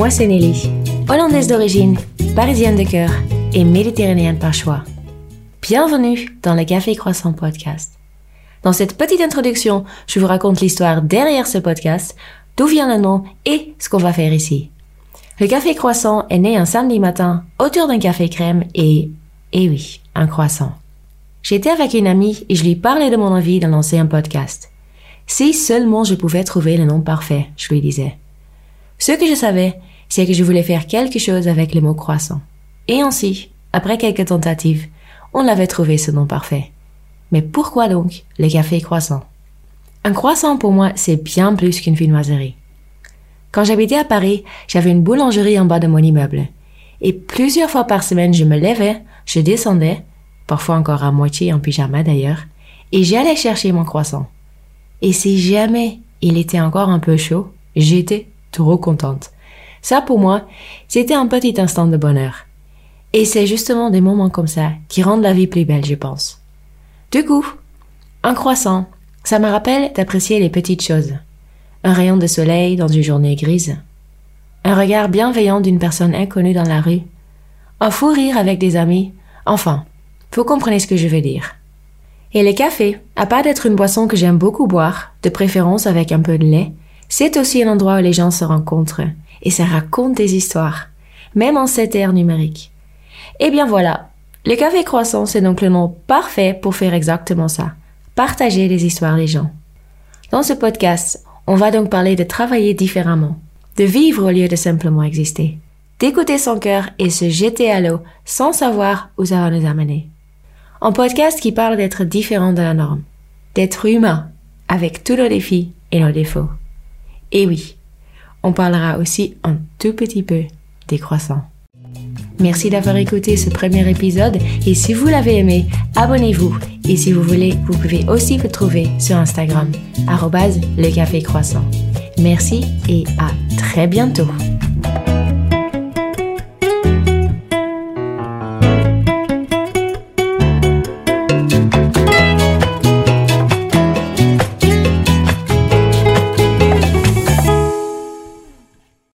Moi, c'est Nelly, hollandaise d'origine, parisienne de cœur et méditerranéenne par choix. Bienvenue dans le Café Croissant Podcast. Dans cette petite introduction, je vous raconte l'histoire derrière ce podcast, d'où vient le nom et ce qu'on va faire ici. Le Café Croissant est né un samedi matin autour d'un café crème et, et oui, un croissant. J'étais avec une amie et je lui parlais de mon envie de lancer un podcast. Si seulement je pouvais trouver le nom parfait, je lui disais. Ce que je savais, c'est que je voulais faire quelque chose avec le mot croissant. Et ainsi, après quelques tentatives, on l'avait trouvé ce nom parfait. Mais pourquoi donc le café croissant? Un croissant pour moi, c'est bien plus qu'une viennoiserie. Quand j'habitais à Paris, j'avais une boulangerie en bas de mon immeuble. Et plusieurs fois par semaine, je me levais, je descendais, parfois encore à moitié en pyjama d'ailleurs, et j'allais chercher mon croissant. Et si jamais il était encore un peu chaud, j'étais trop contente. Ça pour moi, c'était un petit instant de bonheur. Et c'est justement des moments comme ça qui rendent la vie plus belle, je pense. Du coup, un croissant, ça me rappelle d'apprécier les petites choses. Un rayon de soleil dans une journée grise. Un regard bienveillant d'une personne inconnue dans la rue. Un fou rire avec des amis. Enfin, vous comprenez ce que je veux dire. Et le café, à part d'être une boisson que j'aime beaucoup boire, de préférence avec un peu de lait, c'est aussi un endroit où les gens se rencontrent et ça raconte des histoires, même en cette ère numérique. Eh bien voilà, le café croissant, c'est donc le nom parfait pour faire exactement ça, partager les histoires des gens. Dans ce podcast, on va donc parler de travailler différemment, de vivre au lieu de simplement exister, d'écouter son cœur et se jeter à l'eau sans savoir où ça va nous amener. Un podcast qui parle d'être différent de la norme, d'être humain, avec tous nos défis et nos défauts. Et oui, on parlera aussi un tout petit peu des croissants. Merci d'avoir écouté ce premier épisode et si vous l'avez aimé, abonnez-vous et si vous voulez, vous pouvez aussi vous trouver sur Instagram, le croissant. Merci et à très bientôt.